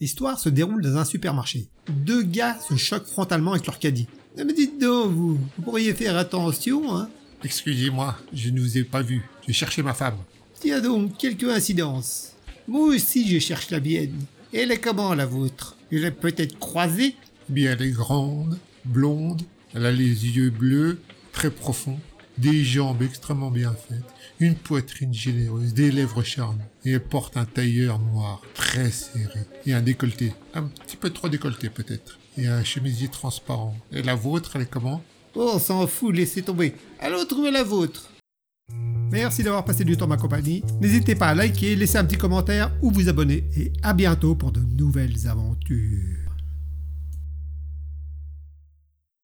L'histoire se déroule dans un supermarché. Deux gars se choquent frontalement avec leur caddie. Eh, Mais dites donc, vous, vous pourriez faire attention, hein Excusez-moi, je ne vous ai pas vu. J'ai cherché ma femme. Tiens donc, quelle coïncidence. Moi aussi je cherche la mienne. Elle est comment la vôtre? Elle est peut-être croisée? Bien, elle est grande, blonde, elle a les yeux bleus, très profonds, des jambes extrêmement bien faites, une poitrine généreuse, des lèvres charmantes, et elle porte un tailleur noir, très serré, et un décolleté, un petit peu trop décolleté peut-être, et un chemisier transparent. Et la vôtre, elle est comment? Oh, on s'en fout, laissez tomber. Allons trouver la vôtre. Merci d'avoir passé du temps ma compagnie. N'hésitez pas à liker, laisser un petit commentaire ou vous abonner. Et à bientôt pour de nouvelles aventures.